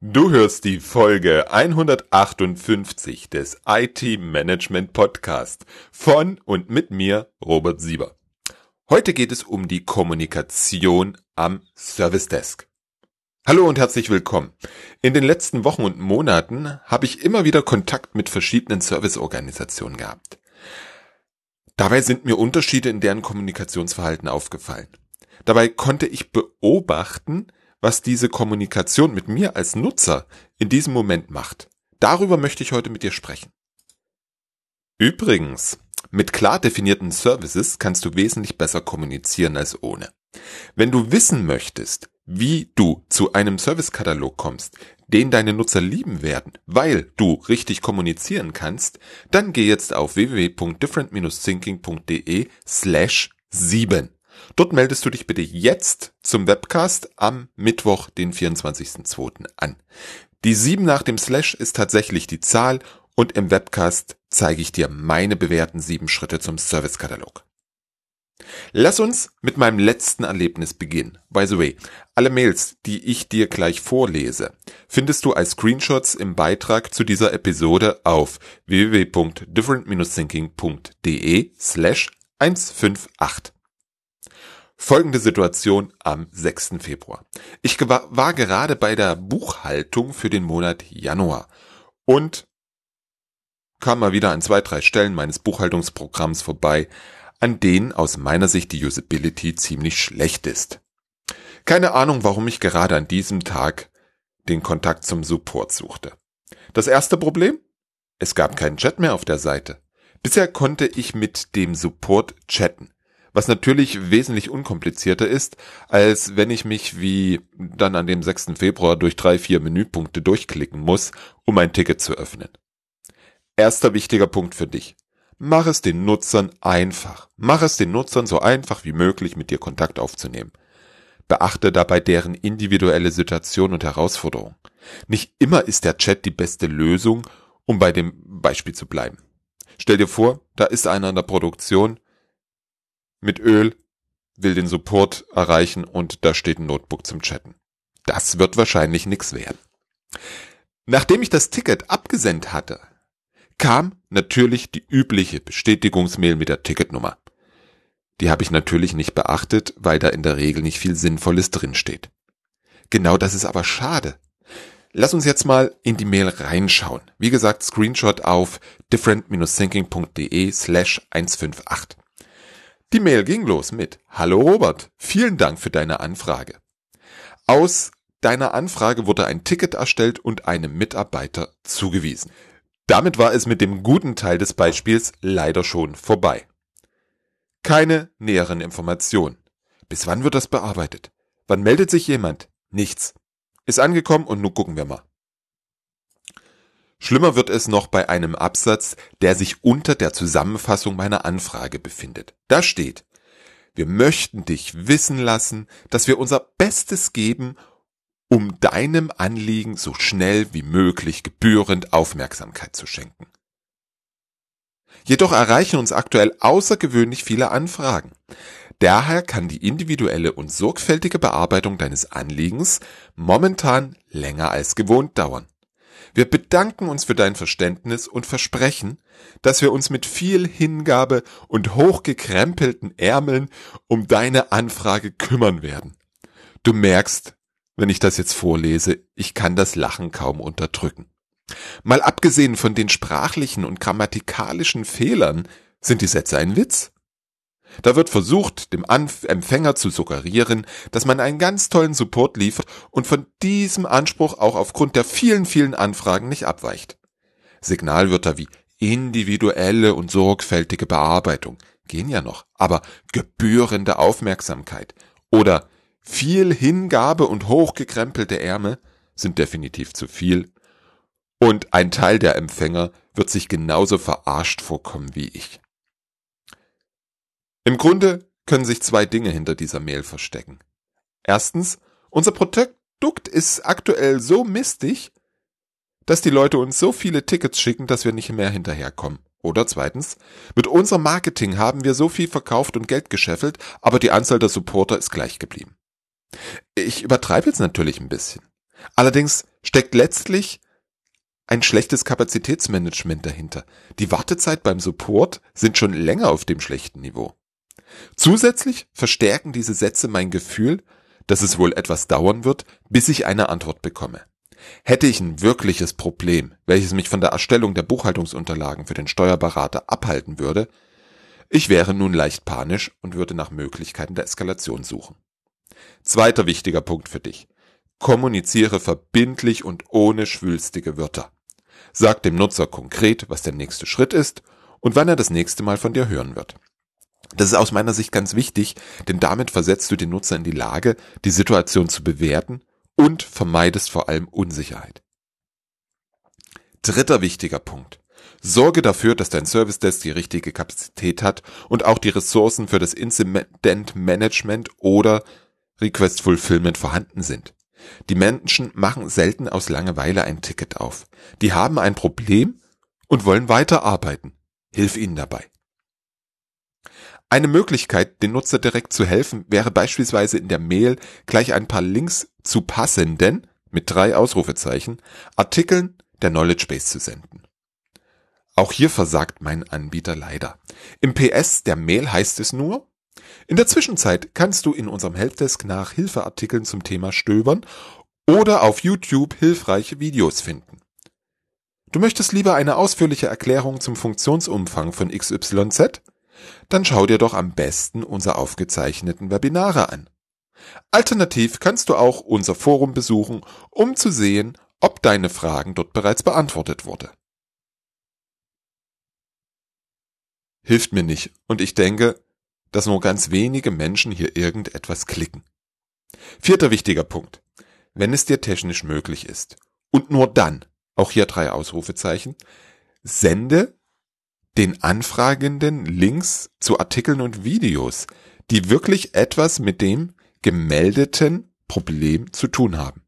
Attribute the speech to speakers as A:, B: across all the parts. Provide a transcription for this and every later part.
A: Du hörst die Folge 158 des IT Management Podcast von und mit mir, Robert Sieber. Heute geht es um die Kommunikation am Service Desk. Hallo und herzlich willkommen. In den letzten Wochen und Monaten habe ich immer wieder Kontakt mit verschiedenen Serviceorganisationen gehabt. Dabei sind mir Unterschiede in deren Kommunikationsverhalten aufgefallen. Dabei konnte ich beobachten, was diese Kommunikation mit mir als Nutzer in diesem Moment macht. Darüber möchte ich heute mit dir sprechen. Übrigens, mit klar definierten Services kannst du wesentlich besser kommunizieren als ohne. Wenn du wissen möchtest, wie du zu einem Servicekatalog kommst, den deine Nutzer lieben werden, weil du richtig kommunizieren kannst, dann geh jetzt auf www.different-thinking.de slash 7. Dort meldest du dich bitte jetzt zum Webcast am Mittwoch, den 24.02. an. Die 7 nach dem Slash ist tatsächlich die Zahl und im Webcast zeige ich dir meine bewährten 7 Schritte zum Servicekatalog. Lass uns mit meinem letzten Erlebnis beginnen. By the way, alle Mails, die ich dir gleich vorlese, findest du als Screenshots im Beitrag zu dieser Episode auf www.different-thinking.de slash 158. Folgende Situation am 6. Februar. Ich war gerade bei der Buchhaltung für den Monat Januar und kam mal wieder an zwei, drei Stellen meines Buchhaltungsprogramms vorbei, an denen aus meiner Sicht die Usability ziemlich schlecht ist. Keine Ahnung, warum ich gerade an diesem Tag den Kontakt zum Support suchte. Das erste Problem? Es gab keinen Chat mehr auf der Seite. Bisher konnte ich mit dem Support chatten was natürlich wesentlich unkomplizierter ist, als wenn ich mich wie dann an dem 6. Februar durch drei, vier Menüpunkte durchklicken muss, um ein Ticket zu öffnen. Erster wichtiger Punkt für dich. Mach es den Nutzern einfach. Mach es den Nutzern so einfach wie möglich mit dir Kontakt aufzunehmen. Beachte dabei deren individuelle Situation und Herausforderung. Nicht immer ist der Chat die beste Lösung, um bei dem Beispiel zu bleiben. Stell dir vor, da ist einer in der Produktion, mit Öl, will den Support erreichen und da steht ein Notebook zum Chatten. Das wird wahrscheinlich nix werden. Nachdem ich das Ticket abgesendet hatte, kam natürlich die übliche Bestätigungsmail mit der Ticketnummer. Die habe ich natürlich nicht beachtet, weil da in der Regel nicht viel Sinnvolles drinsteht. Genau das ist aber schade. Lass uns jetzt mal in die Mail reinschauen. Wie gesagt, Screenshot auf different-thinking.de slash 158. Die Mail ging los mit Hallo Robert, vielen Dank für deine Anfrage. Aus deiner Anfrage wurde ein Ticket erstellt und einem Mitarbeiter zugewiesen. Damit war es mit dem guten Teil des Beispiels leider schon vorbei. Keine näheren Informationen. Bis wann wird das bearbeitet? Wann meldet sich jemand? Nichts. Ist angekommen und nun gucken wir mal. Schlimmer wird es noch bei einem Absatz, der sich unter der Zusammenfassung meiner Anfrage befindet. Da steht, wir möchten dich wissen lassen, dass wir unser Bestes geben, um deinem Anliegen so schnell wie möglich gebührend Aufmerksamkeit zu schenken. Jedoch erreichen uns aktuell außergewöhnlich viele Anfragen. Daher kann die individuelle und sorgfältige Bearbeitung deines Anliegens momentan länger als gewohnt dauern. Wir bedanken uns für dein Verständnis und versprechen, dass wir uns mit viel Hingabe und hochgekrempelten Ärmeln um deine Anfrage kümmern werden. Du merkst, wenn ich das jetzt vorlese, ich kann das Lachen kaum unterdrücken. Mal abgesehen von den sprachlichen und grammatikalischen Fehlern, sind die Sätze ein Witz? Da wird versucht, dem Anf Empfänger zu suggerieren, dass man einen ganz tollen Support liefert und von diesem Anspruch auch aufgrund der vielen, vielen Anfragen nicht abweicht. Signalwörter wie individuelle und sorgfältige Bearbeitung gehen ja noch, aber gebührende Aufmerksamkeit oder viel Hingabe und hochgekrempelte Ärmel sind definitiv zu viel und ein Teil der Empfänger wird sich genauso verarscht vorkommen wie ich. Im Grunde können sich zwei Dinge hinter dieser Mail verstecken. Erstens, unser Produkt ist aktuell so mistig, dass die Leute uns so viele Tickets schicken, dass wir nicht mehr hinterherkommen. Oder zweitens, mit unserem Marketing haben wir so viel verkauft und Geld gescheffelt, aber die Anzahl der Supporter ist gleich geblieben. Ich übertreibe jetzt natürlich ein bisschen. Allerdings steckt letztlich ein schlechtes Kapazitätsmanagement dahinter. Die Wartezeit beim Support sind schon länger auf dem schlechten Niveau. Zusätzlich verstärken diese Sätze mein Gefühl, dass es wohl etwas dauern wird, bis ich eine Antwort bekomme. Hätte ich ein wirkliches Problem, welches mich von der Erstellung der Buchhaltungsunterlagen für den Steuerberater abhalten würde, ich wäre nun leicht panisch und würde nach Möglichkeiten der Eskalation suchen. Zweiter wichtiger Punkt für dich. Kommuniziere verbindlich und ohne schwülstige Wörter. Sag dem Nutzer konkret, was der nächste Schritt ist und wann er das nächste Mal von dir hören wird. Das ist aus meiner Sicht ganz wichtig, denn damit versetzt du den Nutzer in die Lage, die Situation zu bewerten und vermeidest vor allem Unsicherheit. Dritter wichtiger Punkt. Sorge dafür, dass dein Service Desk die richtige Kapazität hat und auch die Ressourcen für das Incident Management oder Request Fulfillment vorhanden sind. Die Menschen machen selten aus Langeweile ein Ticket auf. Die haben ein Problem und wollen weiterarbeiten. Hilf ihnen dabei. Eine Möglichkeit, den Nutzer direkt zu helfen, wäre beispielsweise in der Mail gleich ein paar Links zu passenden, mit drei Ausrufezeichen, Artikeln der Knowledge Base zu senden. Auch hier versagt mein Anbieter leider. Im PS der Mail heißt es nur, in der Zwischenzeit kannst du in unserem Helpdesk nach Hilfeartikeln zum Thema stöbern oder auf YouTube hilfreiche Videos finden. Du möchtest lieber eine ausführliche Erklärung zum Funktionsumfang von XYZ? Dann schau dir doch am besten unsere aufgezeichneten Webinare an. Alternativ kannst du auch unser Forum besuchen, um zu sehen, ob deine Fragen dort bereits beantwortet wurde. Hilft mir nicht und ich denke, dass nur ganz wenige Menschen hier irgendetwas klicken. Vierter wichtiger Punkt. Wenn es dir technisch möglich ist. Und nur dann, auch hier drei Ausrufezeichen, sende den Anfragenden Links zu Artikeln und Videos, die wirklich etwas mit dem gemeldeten Problem zu tun haben.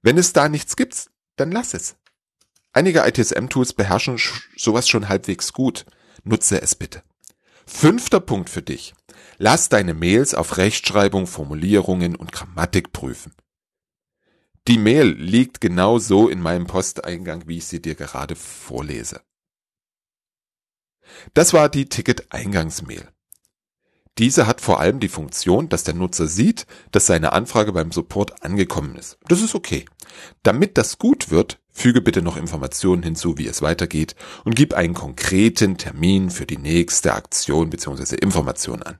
A: Wenn es da nichts gibt, dann lass es. Einige ITSM-Tools beherrschen sowas schon halbwegs gut. Nutze es bitte. Fünfter Punkt für dich. Lass deine Mails auf Rechtschreibung, Formulierungen und Grammatik prüfen. Die Mail liegt genau so in meinem Posteingang, wie ich sie dir gerade vorlese. Das war die Ticket-Eingangsmail. Diese hat vor allem die Funktion, dass der Nutzer sieht, dass seine Anfrage beim Support angekommen ist. Das ist okay. Damit das gut wird, füge bitte noch Informationen hinzu, wie es weitergeht und gib einen konkreten Termin für die nächste Aktion bzw. Information an.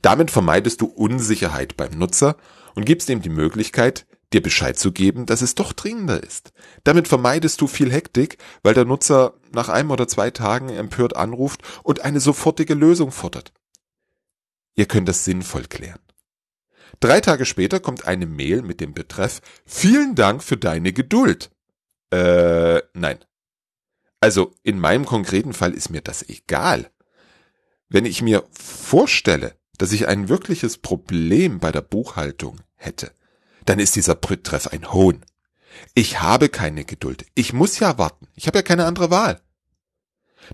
A: Damit vermeidest du Unsicherheit beim Nutzer und gibst ihm die Möglichkeit, dir Bescheid zu geben, dass es doch dringender ist. Damit vermeidest du viel Hektik, weil der Nutzer nach einem oder zwei Tagen empört anruft und eine sofortige Lösung fordert. Ihr könnt das sinnvoll klären. Drei Tage später kommt eine Mail mit dem Betreff Vielen Dank für deine Geduld. Äh, nein. Also in meinem konkreten Fall ist mir das egal. Wenn ich mir vorstelle, dass ich ein wirkliches Problem bei der Buchhaltung hätte, dann ist dieser Betreff ein Hohn. Ich habe keine Geduld. Ich muss ja warten. Ich habe ja keine andere Wahl.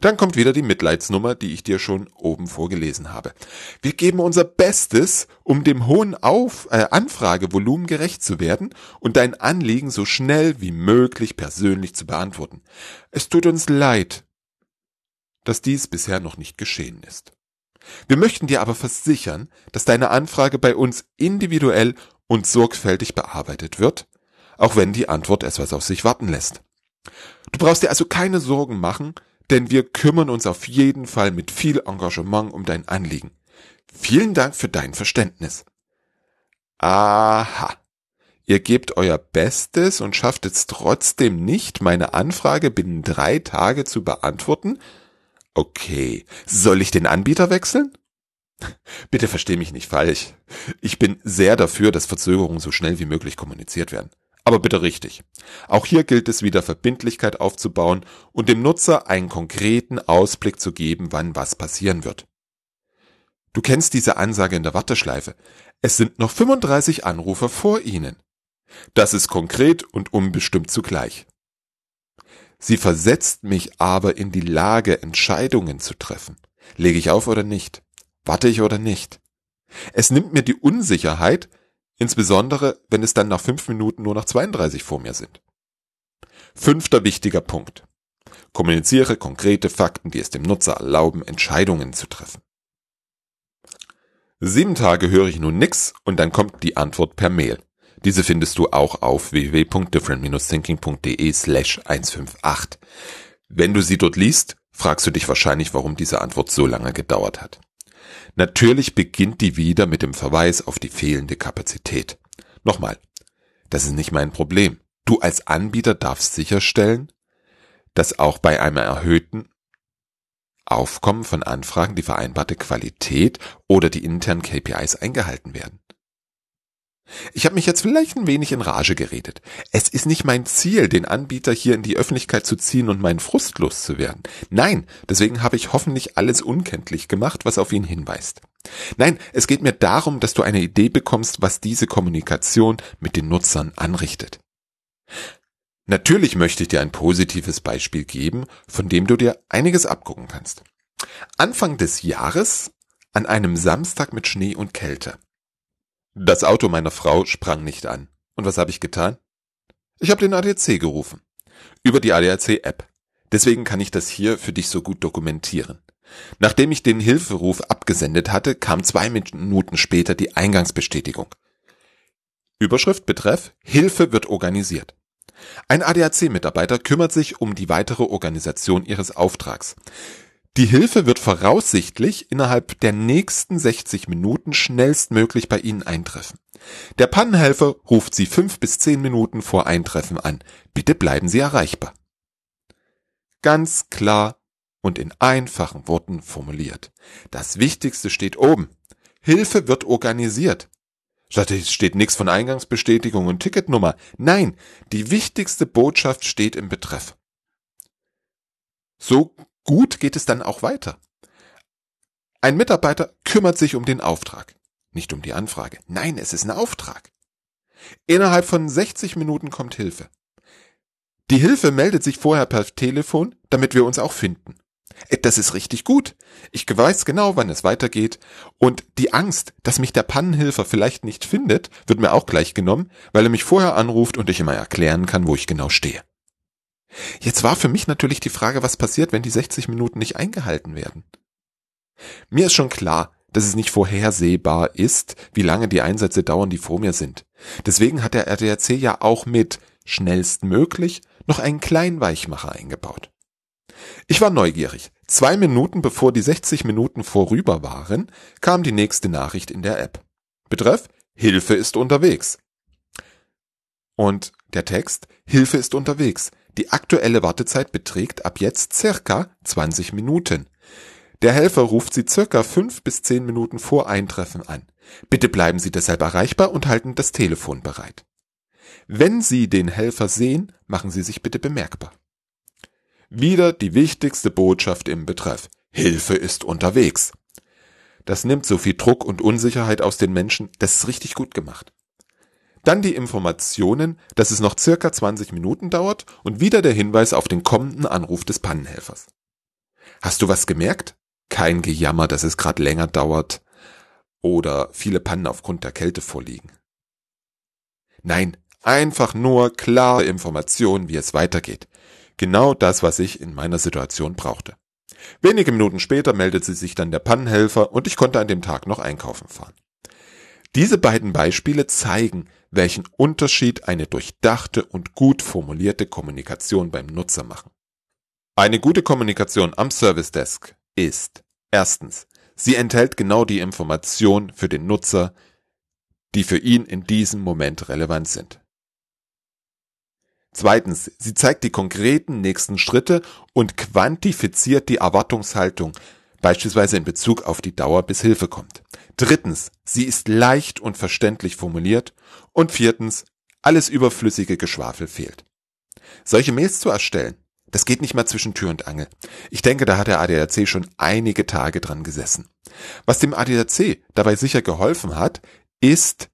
A: Dann kommt wieder die Mitleidsnummer, die ich dir schon oben vorgelesen habe. Wir geben unser Bestes, um dem hohen Auf äh, Anfragevolumen gerecht zu werden und dein Anliegen so schnell wie möglich persönlich zu beantworten. Es tut uns leid, dass dies bisher noch nicht geschehen ist. Wir möchten dir aber versichern, dass deine Anfrage bei uns individuell und sorgfältig bearbeitet wird, auch wenn die Antwort etwas auf sich warten lässt. Du brauchst dir also keine Sorgen machen, denn wir kümmern uns auf jeden Fall mit viel Engagement um dein Anliegen. Vielen Dank für dein Verständnis. Aha. Ihr gebt euer Bestes und schafft es trotzdem nicht, meine Anfrage binnen drei Tage zu beantworten? Okay. Soll ich den Anbieter wechseln? Bitte versteh mich nicht falsch. Ich bin sehr dafür, dass Verzögerungen so schnell wie möglich kommuniziert werden aber bitte richtig. Auch hier gilt es wieder Verbindlichkeit aufzubauen und dem Nutzer einen konkreten Ausblick zu geben, wann was passieren wird. Du kennst diese Ansage in der Warteschleife. Es sind noch 35 Anrufer vor Ihnen. Das ist konkret und unbestimmt zugleich. Sie versetzt mich aber in die Lage, Entscheidungen zu treffen. Lege ich auf oder nicht? Warte ich oder nicht? Es nimmt mir die Unsicherheit, Insbesondere, wenn es dann nach fünf Minuten nur noch 32 vor mir sind. Fünfter wichtiger Punkt. Kommuniziere konkrete Fakten, die es dem Nutzer erlauben, Entscheidungen zu treffen. Sieben Tage höre ich nun nix und dann kommt die Antwort per Mail. Diese findest du auch auf www.different-thinking.de slash 158. Wenn du sie dort liest, fragst du dich wahrscheinlich, warum diese Antwort so lange gedauert hat. Natürlich beginnt die wieder mit dem Verweis auf die fehlende Kapazität. Nochmal, das ist nicht mein Problem. Du als Anbieter darfst sicherstellen, dass auch bei einem erhöhten Aufkommen von Anfragen die vereinbarte Qualität oder die internen KPIs eingehalten werden. Ich habe mich jetzt vielleicht ein wenig in Rage geredet. Es ist nicht mein Ziel, den Anbieter hier in die Öffentlichkeit zu ziehen und meinen Frust loszuwerden. Nein, deswegen habe ich hoffentlich alles unkenntlich gemacht, was auf ihn hinweist. Nein, es geht mir darum, dass du eine Idee bekommst, was diese Kommunikation mit den Nutzern anrichtet. Natürlich möchte ich dir ein positives Beispiel geben, von dem du dir einiges abgucken kannst. Anfang des Jahres, an einem Samstag mit Schnee und Kälte, das Auto meiner Frau sprang nicht an. Und was habe ich getan? Ich habe den ADAC gerufen. Über die ADAC-App. Deswegen kann ich das hier für dich so gut dokumentieren. Nachdem ich den Hilferuf abgesendet hatte, kam zwei Minuten später die Eingangsbestätigung. Überschrift betreff Hilfe wird organisiert. Ein ADAC-Mitarbeiter kümmert sich um die weitere Organisation ihres Auftrags. Die Hilfe wird voraussichtlich innerhalb der nächsten 60 Minuten schnellstmöglich bei Ihnen eintreffen. Der Pannenhelfer ruft Sie fünf bis zehn Minuten vor Eintreffen an. Bitte bleiben Sie erreichbar. Ganz klar und in einfachen Worten formuliert. Das Wichtigste steht oben. Hilfe wird organisiert. Statt steht nichts von Eingangsbestätigung und Ticketnummer. Nein, die wichtigste Botschaft steht im Betreff. So Gut geht es dann auch weiter. Ein Mitarbeiter kümmert sich um den Auftrag, nicht um die Anfrage. Nein, es ist ein Auftrag. Innerhalb von 60 Minuten kommt Hilfe. Die Hilfe meldet sich vorher per Telefon, damit wir uns auch finden. Äh, das ist richtig gut. Ich weiß genau, wann es weitergeht. Und die Angst, dass mich der Pannenhilfer vielleicht nicht findet, wird mir auch gleich genommen, weil er mich vorher anruft und ich immer erklären kann, wo ich genau stehe. Jetzt war für mich natürlich die Frage, was passiert, wenn die 60 Minuten nicht eingehalten werden. Mir ist schon klar, dass es nicht vorhersehbar ist, wie lange die Einsätze dauern, die vor mir sind. Deswegen hat der RDRC ja auch mit schnellstmöglich noch einen kleinen Weichmacher eingebaut. Ich war neugierig. Zwei Minuten bevor die 60 Minuten vorüber waren, kam die nächste Nachricht in der App. Betreff Hilfe ist unterwegs. Und der Text Hilfe ist unterwegs. Die aktuelle Wartezeit beträgt ab jetzt circa 20 Minuten. Der Helfer ruft Sie circa 5 bis 10 Minuten vor Eintreffen an. Bitte bleiben Sie deshalb erreichbar und halten das Telefon bereit. Wenn Sie den Helfer sehen, machen Sie sich bitte bemerkbar. Wieder die wichtigste Botschaft im Betreff. Hilfe ist unterwegs. Das nimmt so viel Druck und Unsicherheit aus den Menschen, das ist richtig gut gemacht. Dann die Informationen, dass es noch circa 20 Minuten dauert und wieder der Hinweis auf den kommenden Anruf des Pannenhelfers. Hast du was gemerkt? Kein Gejammer, dass es gerade länger dauert oder viele Pannen aufgrund der Kälte vorliegen. Nein, einfach nur klare Informationen, wie es weitergeht. Genau das, was ich in meiner Situation brauchte. Wenige Minuten später meldete sich dann der Pannenhelfer und ich konnte an dem Tag noch einkaufen fahren. Diese beiden Beispiele zeigen, welchen Unterschied eine durchdachte und gut formulierte Kommunikation beim Nutzer machen. Eine gute Kommunikation am Service Desk ist erstens, sie enthält genau die Informationen für den Nutzer, die für ihn in diesem Moment relevant sind. Zweitens, sie zeigt die konkreten nächsten Schritte und quantifiziert die Erwartungshaltung, beispielsweise in Bezug auf die Dauer, bis Hilfe kommt. Drittens, sie ist leicht und verständlich formuliert. Und viertens, alles überflüssige Geschwafel fehlt. Solche Mails zu erstellen, das geht nicht mal zwischen Tür und Angel. Ich denke, da hat der ADAC schon einige Tage dran gesessen. Was dem ADAC dabei sicher geholfen hat, ist,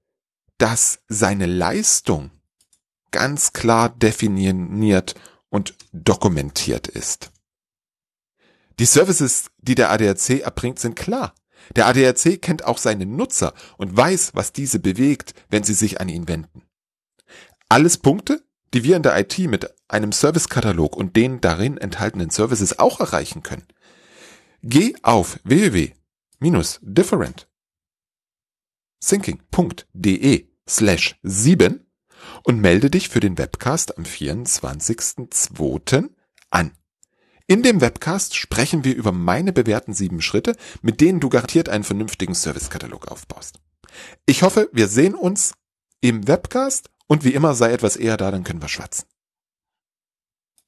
A: dass seine Leistung ganz klar definiert und dokumentiert ist. Die Services, die der ADAC erbringt, sind klar. Der ADAC kennt auch seine Nutzer und weiß, was diese bewegt, wenn sie sich an ihn wenden. Alles Punkte, die wir in der IT mit einem Servicekatalog und den darin enthaltenen Services auch erreichen können. Geh auf www.different thinking.de slash 7 und melde dich für den Webcast am 24.02. an. In dem Webcast sprechen wir über meine bewährten sieben Schritte, mit denen du garantiert einen vernünftigen Servicekatalog aufbaust. Ich hoffe, wir sehen uns im Webcast und wie immer sei etwas eher da, dann können wir schwatzen.